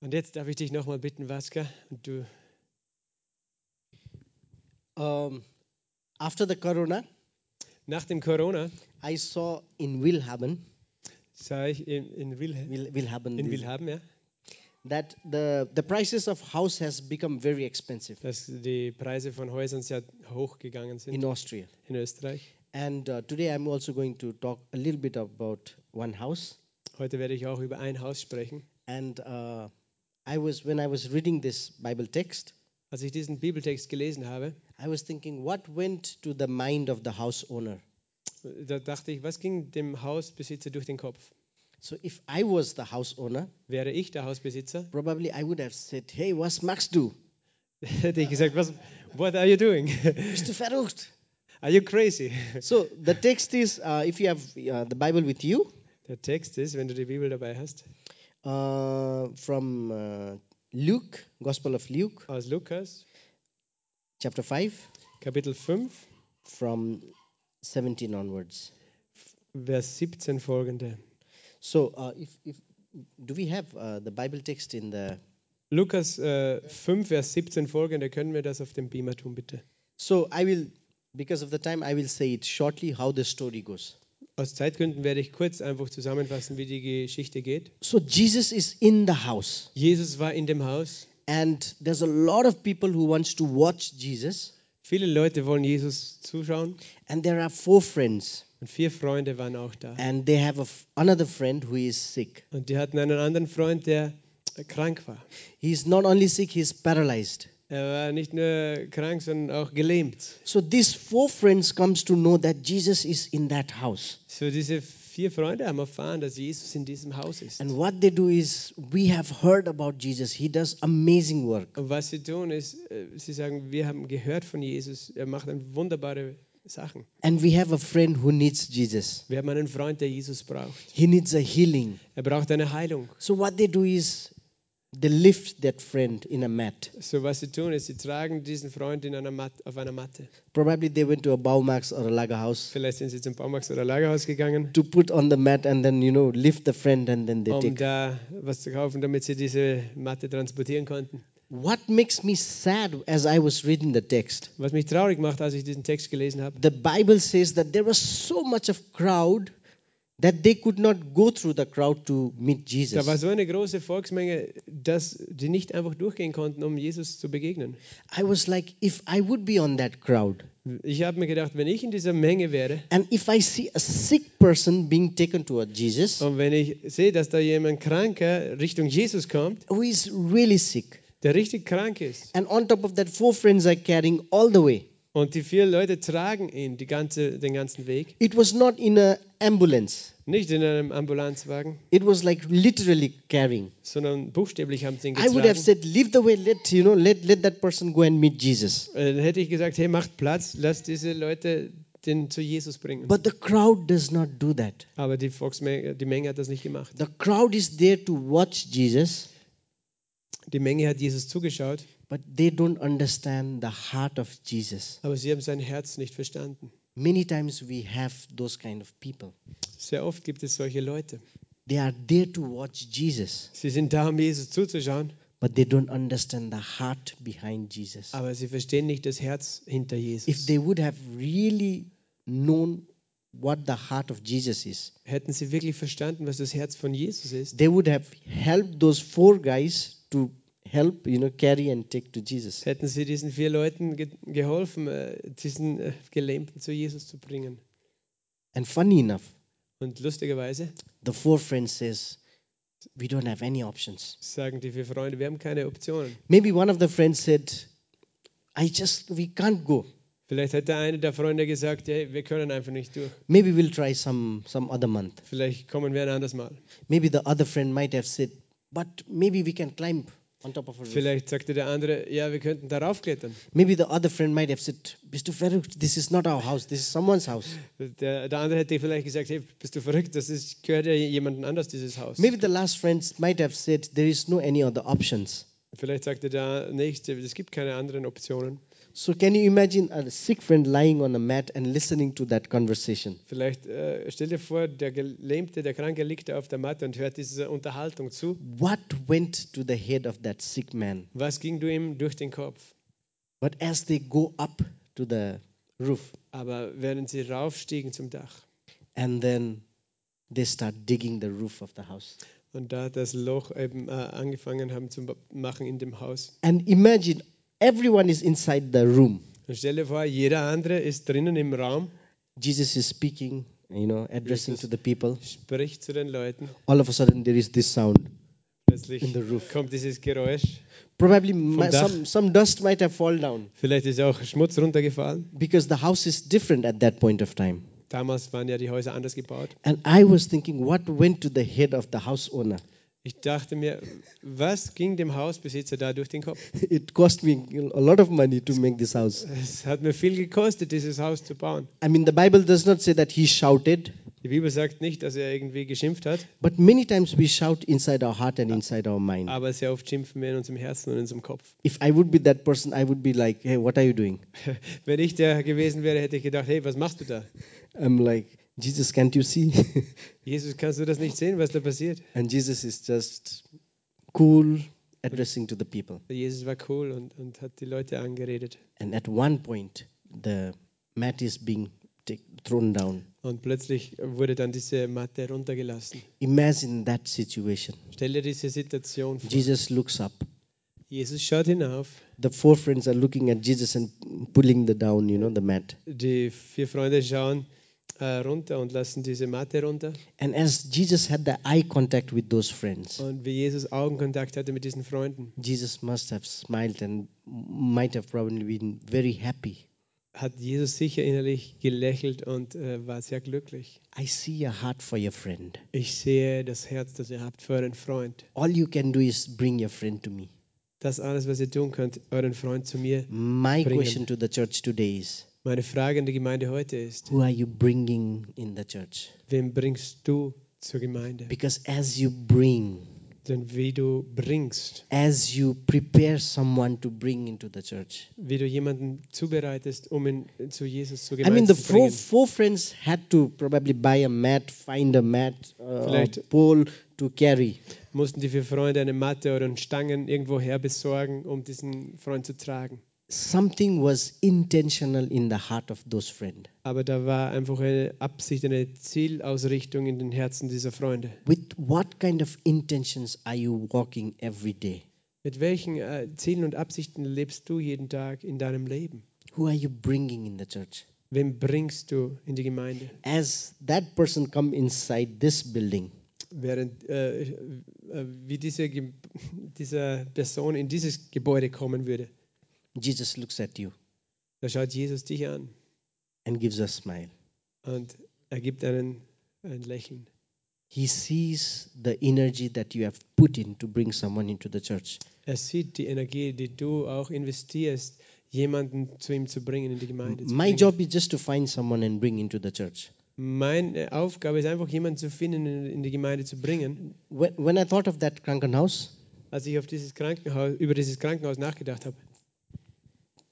Und jetzt darf ich dich nochmal bitten, Vaska, und du, Um, after the corona, nach dem Corona I saw in Wilhaben, sah ich in, in, Wil- Wilhaben in Wilhaben, ja, that the, the prices of house has become very expensive dass die Preise von Häusern sehr hochgegangen sind in Austria. in Österreich. And uh, today I'm also going to talk a little bit about one house. Heute werde ich auch über ein Haus sprechen. And uh, I was when I was reading this Bible text, Als ich diesen Bibeltext gelesen habe, I was thinking, what went to the mind of the house owner? da dachte ich, was ging dem Hausbesitzer durch den Kopf? So if I was the house owner, Wäre ich der Hausbesitzer, probably I would have said, "Hey, was machst du? hätte ich gesagt, was, what are you doing? Bist du verrückt?" Are you crazy? So the text is, uh, if you have uh, the Bible with you, Der Text ist, wenn du die Bibel dabei hast, uh, from uh, Luke, Gospel of Luke, aus Lukas, chapter 5, Kapitel 5, from 17 onwards. Vers 17 folgende. So, uh, if, if do we have uh, the Bible text in the? Lukas äh, 5, Vers 17 folgende, können wir das auf dem Beamer tun, bitte? So I will, because of the time, I will say it shortly how the story goes. Aus Zeitgründen werde ich kurz einfach zusammenfassen, wie die Geschichte geht. So Jesus is in the house, Jesus war in dem Haus. and there's a lot of people who wants to watch Jesus, Viele Leute wollen Jesus zuschauen and there are four friends, und vier Freunde waren auch da. and they have a another friend who is sick. Und die hatten einen anderen Freund, der krank war. He's not only sick, he's paralyzed. Er war nicht nur krank, sondern auch gelähmt. So these four friends comes to know that Jesus is in that house. So diese vier Freunde haben erfahren, dass Jesus in diesem Haus ist. And what they do is we have heard about Jesus. He does amazing work. Und was sie tun ist, äh, sie sagen, wir haben gehört von Jesus, er macht dann wunderbare Sachen. And we have a friend who needs Jesus. Wir haben einen Freund, der Jesus braucht. He needs a healing. Er braucht eine Heilung. So what they do is they lift that friend in a mat. So was sie tun ist, sie tragen diesen Freund in einer Mat auf einer Matte. Probably they went to a Baumax or a Lagerhaus Vielleicht sind sie zum Baumarkt oder Lagerhaus gegangen, to put on the mat and then you know lift the friend and then they um take. da was zu kaufen, damit sie diese Matte transportieren konnten. What makes me sad as I was reading the text? Was mich traurig macht, als ich diesen Text gelesen habe, The Bible says that there was so much of crowd that they could not go through the crowd to meet da war Jesus. so eine große Volksmenge, dass die nicht einfach durchgehen konnten, um Jesus zu begegnen. I was like, if I would be on that crowd, Ich habe mir gedacht, wenn ich in dieser Menge wäre and if I see a sick person being taken toward Jesus und wenn ich sehe, dass da jemand Kranker Richtung Jesus kommt, who is really sick, der richtig krank ist and on top of that, four friends are carrying all the way. Und die vier Leute tragen ihn die ganze, den ganzen Weg, It was not in a ambulance. nicht in einem Ambulanzwagen, It was like literally carrying. sondern buchstäblich haben sie ihn I would have getragen. said, leave the way, let you know, let, let that person go and meet Jesus. Äh, Dann hätte ich gesagt, hey, macht Platz, lasst diese Leute den zu Jesus bringen. But the crowd does not do that. Aber die Volksmenge, die Menge hat das nicht gemacht. The crowd is there to watch Jesus, Die Menge hat Jesus zugeschaut, but they don't understand the heart of Jesus. aber sie haben sein Herz nicht verstanden. Many times we have those kind of people. Sehr oft gibt es solche Leute. They are there to watch Jesus, Sie sind da, um Jesus zuzuschauen, but they don't understand the heart behind Jesus. aber sie verstehen nicht das Herz hinter If Jesus. they would have really known what the heart of Jesus is, Hätten sie wirklich verstanden, was das Herz von Jesus ist, they would have helped those four guys to help, you know, carry and take to Jesus. hätten sie diesen vier Leuten ge geholfen, äh, diesen äh, Gelähmten zu Jesus zu bringen. And funny enough, Und lustigerweise the four friends says, we don't have any options. sagen die vier Freunde, wir haben keine Optionen. Maybe one of the friends said, I just, we can't go. Vielleicht hat der eine der Freunde gesagt, hey, wir können einfach nicht durch. Maybe we'll try some, some other month. Vielleicht kommen wir ein anderes Mal. Maybe the other friend might have said, but maybe we can climb on top of a roof. Vielleicht sagte der andere, ja, wir könnten darauf klettern. Maybe the other friend might have said, bist du verrückt? This is not our house. This is someone's house. Der, der andere hätte vielleicht gesagt, hey, bist du verrückt? Das ist, gehört ja jemandem anders, dieses Haus. Maybe the last friend might have said, there is no any other options. Vielleicht sagte der Nächste, es gibt keine anderen Optionen. So can you imagine a sick friend lying on a mat and listening to that conversation? Vielleicht äh, stell dir vor, der Gelähmte, der Kranke liegt auf der Matte und hört diese Unterhaltung zu. What went to the head of that sick man? Was ging du ihm durch den Kopf? But as they go up to the roof Aber während sie raufstiegen zum Dach and then they start digging the roof of the house. Und da das Loch eben äh, angefangen haben zu machen in dem Haus. And imagine everyone is inside the room. Und stell dir vor, jeder andere ist drinnen im Raum, Jesus is speaking, you know, addressing Jesus. to the people. spricht zu den Leuten. All of a sudden there is this sound. Plötzlich In the roof. kommt dieses Geräusch. Probably some, some dust might have fallen down Vielleicht ist auch Schmutz runtergefallen. because the house is different at that point of time. Damals waren ja die Häuser anders gebaut. And I was thinking, what went to the head of the house owner? Ich dachte mir, was ging dem Hausbesitzer da durch den Kopf? It cost me a lot of money to make this house. Es hat mir viel gekostet, dieses Haus zu bauen. I mean, the Bible does not say that he shouted, Die Bibel sagt nicht, dass er irgendwie geschimpft hat, but many times we shout inside our heart and inside our mind. aber sehr oft schimpfen wir in unserem Herzen und in unserem Kopf. If I would be that person, I would be like, hey, what are you doing? Wenn ich der gewesen wäre, hätte ich gedacht, hey, was machst du da? I'm like, Jesus, can't you see? Jesus, kannst du das nicht sehen, was da passiert? and Jesus is just cool, addressing to the people. Jesus war cool und, und hat die Leute angeredet. And at one point, the mat is being thrown down. Und plötzlich wurde dann diese Matte runtergelassen. Imagine that situation. Stell dir diese Situation vor. Jesus looks up. Jesus schaut hinauf. The four friends are looking at Jesus and pulling the down, you know, the mat. Die vier Freunde schauen äh, runter und lassen diese Matte runter. And as Jesus had the eye contact with those friends, Und wie Jesus Augenkontakt hatte mit diesen Freunden, Jesus must have smiled and might have probably been very happy. Hat Jesus sicher innerlich gelächelt und äh, war sehr glücklich. I see a heart for your friend. Ich sehe das Herz, das ihr habt für euren Freund. All you can do is bring your friend to me. Das alles, was ihr tun könnt, euren Freund zu mir. My Bring him. question to the church today is Meine Frage an die Gemeinde heute ist, Who are you bringing in the church? wem bringst du zur Gemeinde? Because as you bring, Denn wie du bringst, as you prepare someone to bring into the church. wie du jemanden zubereitest, um ihn zu Jesus zur I Gemeinde mean, the zu four, four friends had to probably buy a mat, find a mat, uh, a pole to carry. Mussten die vier Freunde eine Matte oder einen Stangen irgendwo her besorgen, um diesen Freund zu tragen. Something was intentional in the heart of those friends. Aber da war einfach eine Absicht, eine Zielausrichtung in den Herzen dieser Freunde. With what kind of intentions are you walking every day? Mit welchen äh, Zielen und Absichten lebst du jeden Tag in deinem Leben? Who are you bringing in the church? Wem bringst du in die Gemeinde? As that person come inside this building, Während äh, äh, wie diese, diese Person in dieses Gebäude kommen würde, Jesus looks at you da schaut Jesus dich an and gives a smile. und er gibt einen ein Lächeln. He sees the energy that you have put in to bring someone into the church. Er sieht die Energie, die du auch investierst, jemanden zu ihm zu bringen in die Gemeinde. My job is just to find someone and bring into the church. Meine Aufgabe ist einfach, jemanden zu finden, in in die Gemeinde zu bringen. When, when I thought of that Krankenhaus, Als ich auf dieses Krankenhaus, über dieses Krankenhaus nachgedacht habe,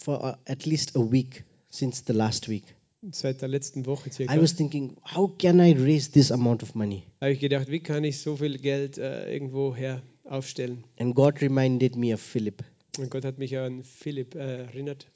for uh, at least a week since the last week, seit der letzten Woche circa, I was thinking, how can I raise this amount of money? habe ich gedacht, wie kann ich so viel Geld äh, irgendwo her aufstellen? And God reminded me of Philip. Und Gott hat mich an Philipp äh, erinnert.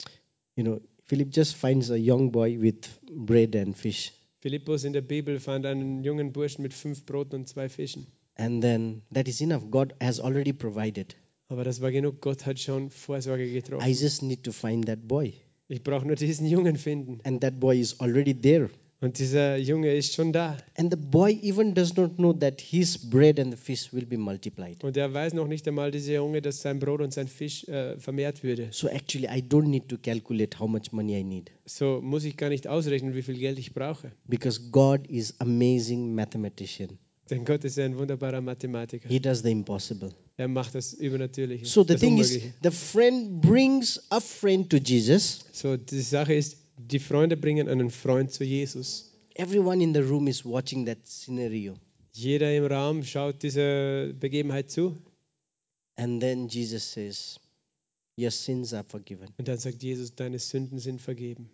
You know, Philip just finds a young boy with bread and fish. Philippus in der Bibel fand einen jungen Burschen mit fünf Broten und zwei Fischen. And then that is enough. God has already provided. Aber das war genug. Gott hat schon Vorsorge I getroffen. just need to find that boy. Ich brauche nur diesen Jungen finden. And that boy is already there. Und dieser Junge ist schon da. And the boy even does not know that his bread and the fish will be multiplied. Und er weiß noch nicht einmal, dieser Junge, dass sein Brot und sein Fisch äh, vermehrt würde. So actually, I don't need to calculate how much money I need So muss ich gar nicht ausrechnen, wie viel Geld ich brauche. because God is amazing mathematician. Denn Gott ist ein wunderbarer Mathematiker. He does the impossible. Er macht das Übernatürliche. So the thing is, the friend brings a friend to Jesus. So die Sache ist, die Freunde bringen einen Freund zu Jesus. Everyone in the room is watching that scenario. Jeder im Raum schaut dieser Begebenheit zu. And then Jesus says, Your sins are forgiven. Und dann sagt Jesus, deine Sünden sind vergeben.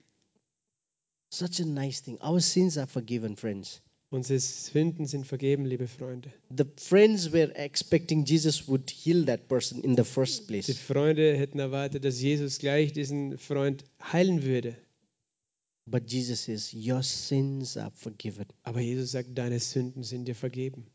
Such a nice thing. Our sins are forgiven, friends. Unsere Sünden sind vergeben, liebe Freunde. The friends were expecting Jesus would heal that person in the first Die place. Freunde hätten erwartet, dass Jesus gleich diesen Freund heilen würde. But Jesus says, Your sins are forgiven. Aber Jesus sagt, deine Sünden sind dir vergeben.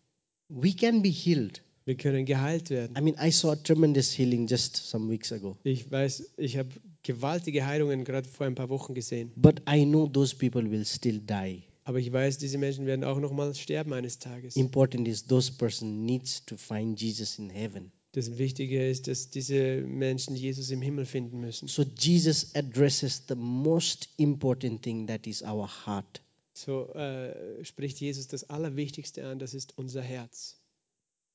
We can be healed. Wir können geheilt werden. I mean, I saw tremendous healing just some weeks ago. Ich weiß, ich habe gewaltige Heilungen gerade vor ein paar Wochen gesehen. But I know those people will still die. Aber ich weiß, diese Menschen werden auch noch mal sterben eines Tages. Important is those person needs to find Jesus in heaven. Das Wichtige ist, dass diese Menschen Jesus im Himmel finden müssen. So Jesus addresses the most important thing that is our heart. So äh, spricht Jesus das Allerwichtigste an, das ist unser Herz.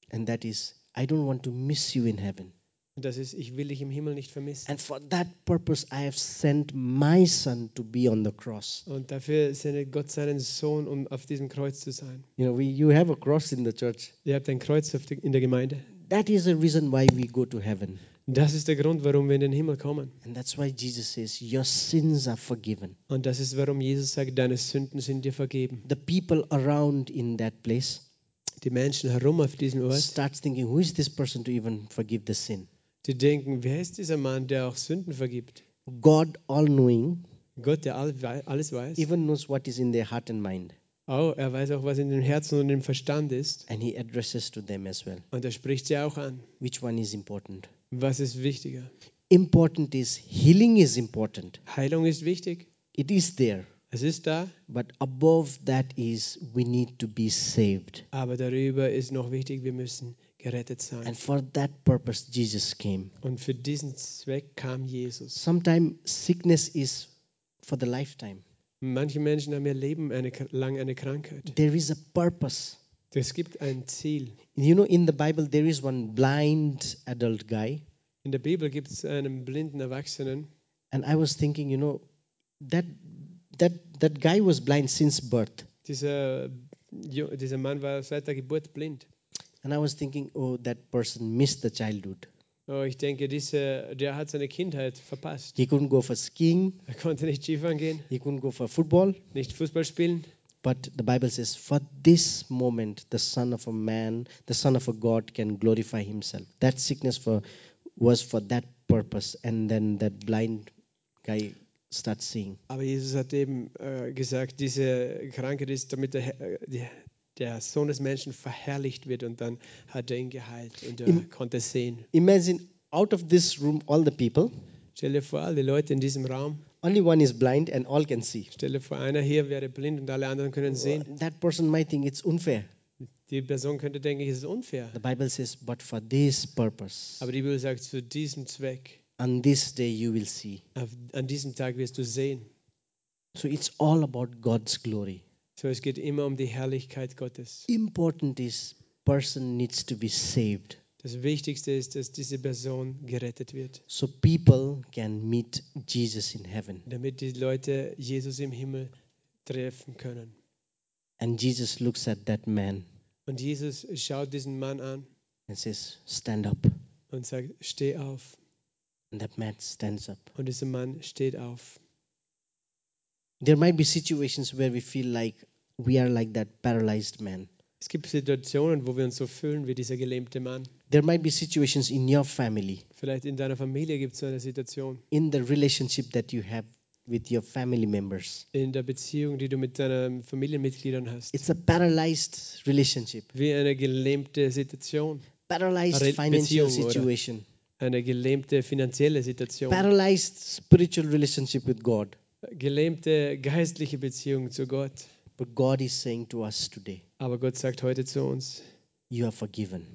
And that is, I don't want to miss you in heaven. Und das ist, ich will dich im Himmel nicht vermissen. And for that purpose, I have sent my son to be on the cross. Und dafür sendet Gott seinen Sohn, um auf diesem Kreuz zu sein. You know, we, you have a cross in the church. Ihr habt ein Kreuz in der Gemeinde. That is the reason why we go to heaven. Das ist der Grund, warum wir in den Himmel kommen. And that's why Jesus says, Your sins are forgiven. Und das ist, warum Jesus sagt, deine Sünden sind dir vergeben. The people around in that place Die Menschen herum auf diesem Ort, starts thinking, Who is this person to even forgive the sin? Die denken, wer ist dieser Mann, der auch Sünden vergibt? God, all knowing, Gott, der alles weiß. even knows what is in their heart and mind. Oh, er weiß auch, was in dem Herzen und im Verstand ist. And He addresses to them as well. Und er spricht sie auch an. Which one is important? Was ist wichtiger? Important is healing is important. Heilung ist wichtig. It is there. Es ist da. But above that is we need to be saved. Aber darüber ist noch wichtig, wir müssen gerettet sein. And for that purpose, Jesus came. Und für diesen Zweck kam Jesus. Sometimes sickness is for the lifetime. Manche Menschen haben ihr Leben eine, lang eine Krankheit. There is a purpose. Es gibt ein Ziel. You know, in the Bible, there is one blind adult guy. In der Bibel gibt es einen blinden Erwachsenen. And I was thinking, you know, that, that, that guy was blind since birth. Dieser, dieser Mann war seit der Geburt blind. And I was thinking, oh, that person missed the childhood. Oh, ich denke, dieser, der hat seine Kindheit verpasst. He couldn't go for skiing, Er konnte nicht Skifahren gehen, he couldn't go for football. nicht Fußball spielen. But the Bible says, for this moment, the Son of a Man, the Son of a God can glorify himself. That sickness for, was for that purpose. And then that blind guy starts seeing. Aber Jesus hat eben äh, gesagt, diese Krankheit ist, damit der, äh, der Sohn des Menschen verherrlicht wird. Und dann hat er ihn geheilt und er Im- konnte sehen. Imagine out of this room, all the people, Stell dir vor, alle Leute in diesem Raum, only one is blind and all can see. stell dir vor, einer hier wäre blind und alle anderen können sehen. That person might think it's unfair. Die Person könnte denken, es ist unfair. The Bible says, but for this purpose, Aber die Bibel sagt, zu diesem Zweck, on this day you will see. auf, an diesem Tag wirst du sehen. So it's all about God's glory. So, es geht immer um die Herrlichkeit Gottes. Important is person needs to be saved. Das Wichtigste ist, dass diese Person gerettet wird, so people can meet Jesus in heaven. damit die Leute Jesus im Himmel treffen können. And Jesus looks at that man Und Jesus schaut diesen Mann an and says, Stand up. und sagt, steh auf. And that man stands up. Und dieser Mann steht auf. There might be situations where we feel like we are like that paralyzed man. Es gibt Situationen, wo wir uns so fühlen wie dieser gelähmte Mann. There might be situations in your family, Vielleicht in deiner Familie gibt es so eine Situation, in the relationship that you have with your family members. in der Beziehung, die du mit deinen Familienmitgliedern hast. It's a paralyzed relationship, Wie eine gelähmte Situation, paralyzed Re- financial Beziehung, oder? situation, eine gelähmte finanzielle Situation, paralyzed spiritual relationship with God. gelähmte geistliche Beziehung zu Gott. But God is saying to us today, Aber Gott sagt heute zu uns, You are forgiven.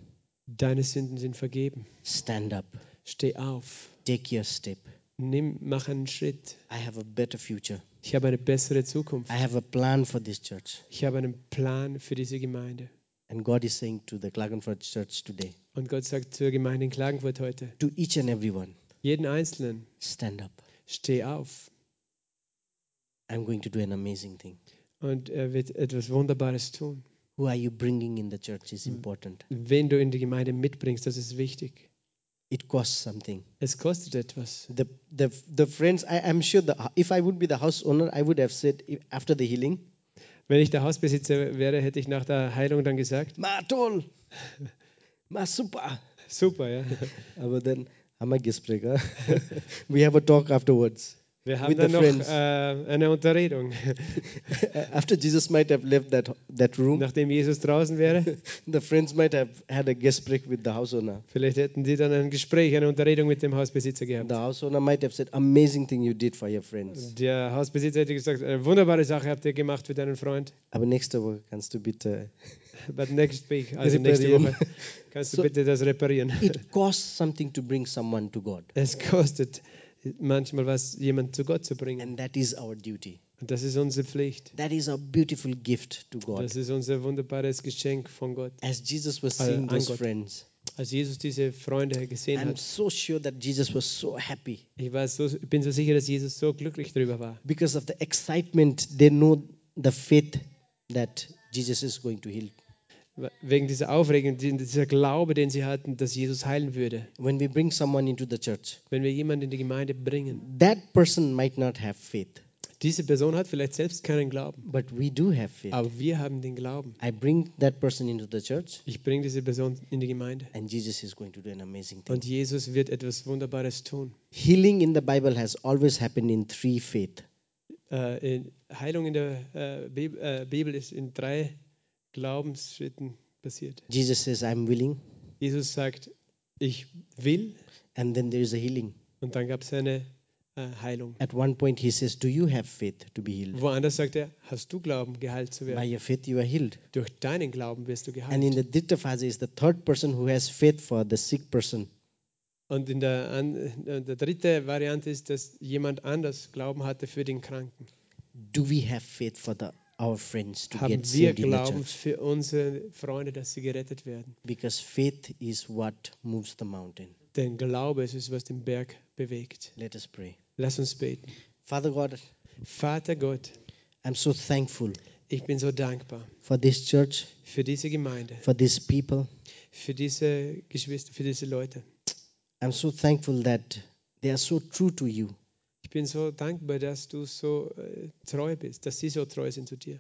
deine Sünden sind vergeben. Stand up. Steh auf. Take your step. Nimm, mach einen Schritt. I have a better future. Ich habe eine bessere Zukunft. I have a plan for this church. Ich habe einen Plan für diese Gemeinde. And God is saying to the Klagenfurt church today, Und Gott sagt zur Gemeinde in Klagenfurt heute, to each and every one, jeden Einzelnen, stand up. steh auf. I'm going to do an amazing thing. Und er wird etwas Wunderbares tun. Who are you bringing in the church is important. Wen du in die Gemeinde mitbringst, das ist wichtig. it costs something. Es kostet etwas. The, the, the friends, I am sure the, if I would be the house owner, I would have said after the healing, Wenn ich der Hausbesitzer wäre, hätte ich nach der Heilung dann gesagt, Ma toll, Ma super. super, ja. Aber then, I'm a Gesprächer. we have a talk afterwards. Wir haben With dann the noch friends. äh, eine Unterredung. After Jesus might have left that, that room, Nachdem Jesus draußen wäre, the friends might have had a Gespräch with the house owner. vielleicht hätten die dann ein Gespräch, eine Unterredung mit dem Hausbesitzer gehabt. The house owner might have said, amazing thing you did for your friends. Der Hausbesitzer hätte gesagt, eine wunderbare Sache habt ihr gemacht für deinen Freund. Aber nächste Woche kannst du bitte. But next week, also nächste. Woche, kannst du So- bitte das reparieren. It costs something to bring someone to God. Es kostet manchmal was, jemand zu Gott zu bringen. And that is our duty. Und das ist unsere Pflicht. That is our beautiful gift to God. Das ist unser wunderbares Geschenk von Gott. As Jesus was seeing those Gott. friends, Als Jesus diese Freunde gesehen I'm hat, so sure that Jesus was so happy ich war so, bin so sicher, dass Jesus so glücklich darüber war. because of the excitement. They know the faith that Jesus is going to heal. Wegen dieser Aufregung, die- dieser Glaube, den sie hatten, dass Jesus heilen würde. When we bring someone into the church, Wenn wir jemanden in die Gemeinde bringen, that person might not have faith, diese Person hat vielleicht selbst keinen Glauben, but we do have faith. aber wir haben den Glauben. I bring that person into the church, Ich bringe diese Person in die Gemeinde and Jesus is going to do an amazing thing. und Jesus wird etwas Wunderbares tun. Healing in the Bible has always happened in three faith. Äh, in, Heilung in der Bibel, äh, Bibel ist in drei Glaubensschritten passiert. Jesus says, I'm willing, Jesus sagt, ich will and then there is a healing. und dann gab es eine äh, Heilung. At one point, he says, Do you have faith to be healed? Woanders sagt er, hast du Glauben, geheilt zu By werden? your faith, you are healed. Durch deinen Glauben wirst du And in geheilt. the dritte Phase is the third person who has faith for the sick person. Und in der, an, äh, der dritte Variante ist, dass jemand anders Glauben hatte für den Kranken. Do we have faith for the, our friends to Haben get wir saved Glauben für unsere Freunde, dass sie gerettet werden? Because faith is what moves the mountain. Denn Glaube ist es, was den Berg bewegt. Let us pray. Lass uns beten. Father God, Vater Gott, I'm so thankful ich bin so dankbar for this church, für diese Gemeinde, for these people. für diese Geschwister, für diese Leute. I'm so thankful that they are so true to you. Ich bin so dankbar, dass du so äh, treu bist, dass sie so treu sind zu dir.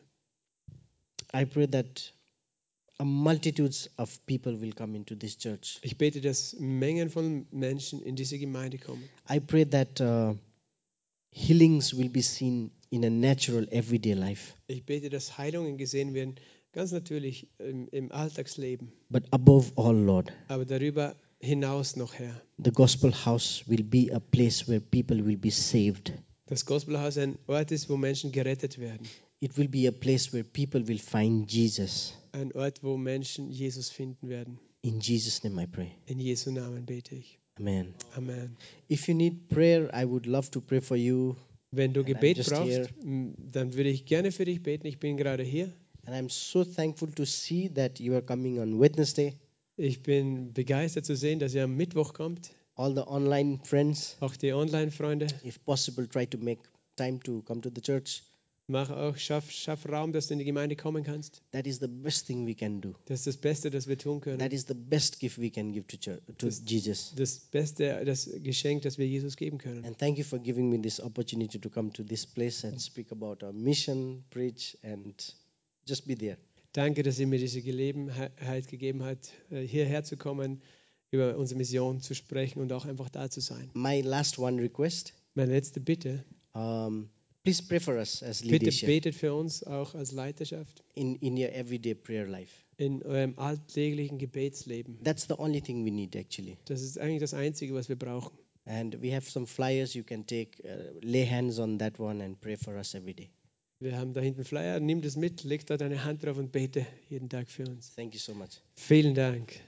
I pray that a multitudes of people will come into this church. Ich bete, dass Mengen von Menschen in diese Gemeinde kommen. I pray that uh, healings will be seen in a natural everyday life. Ich bete, dass Heilungen gesehen werden, ganz natürlich im, im Alltagsleben. But above all, Lord, Aber darüber hinaus noch, Herr. the gospel house will be a place where people will be saved. Das Gospelhaus ein Ort ist, wo Menschen gerettet werden. It will be a place where people will find Jesus. Ein Ort, wo Menschen Jesus finden werden. In Jesus' name I pray. In Jesu Namen bete ich. Amen. Amen. If you need prayer, I would love to pray for you. Wenn du And Gebet brauchst, here. dann würde ich gerne für dich beten. Ich bin gerade hier. And I'm so thankful to see that you are coming on Wednesday. Ich bin begeistert zu sehen, dass ihr am Mittwoch kommt. All the online friends, Auch die Online-Freunde. if possible, try to make time to come to the church. Mach auch, schaff, schaff Raum, dass du in die Gemeinde kommen kannst. That is the best thing we can do. Das ist das Beste, das wir tun können. That is the best gift we can give to church, to Das- Jesus. Das Beste, das Geschenk, das wir Jesus geben können. And thank you for giving me this opportunity to come to this place and speak about our mission, preach, and just be there. Danke, dass ihr mir diese Gelegenheit gegeben habt, äh, hierher zu kommen, über unsere Mission zu sprechen und auch einfach da zu sein. My last one request Meine letzte Bitte, um, please pray for us as bitte leadership betet für uns auch als Leiterschaft in, in your everyday prayer life. in eurem alltäglichen Gebetsleben. That's the only thing we need, actually. Das ist eigentlich das Einzige, was wir brauchen. And we have some flyers you can take, uh, lay hands on that one, and pray for us every day. Wir haben da hinten Flyer, nimm das mit, leg da deine Hand drauf und bete jeden Tag für uns. Thank you so much. Vielen Dank.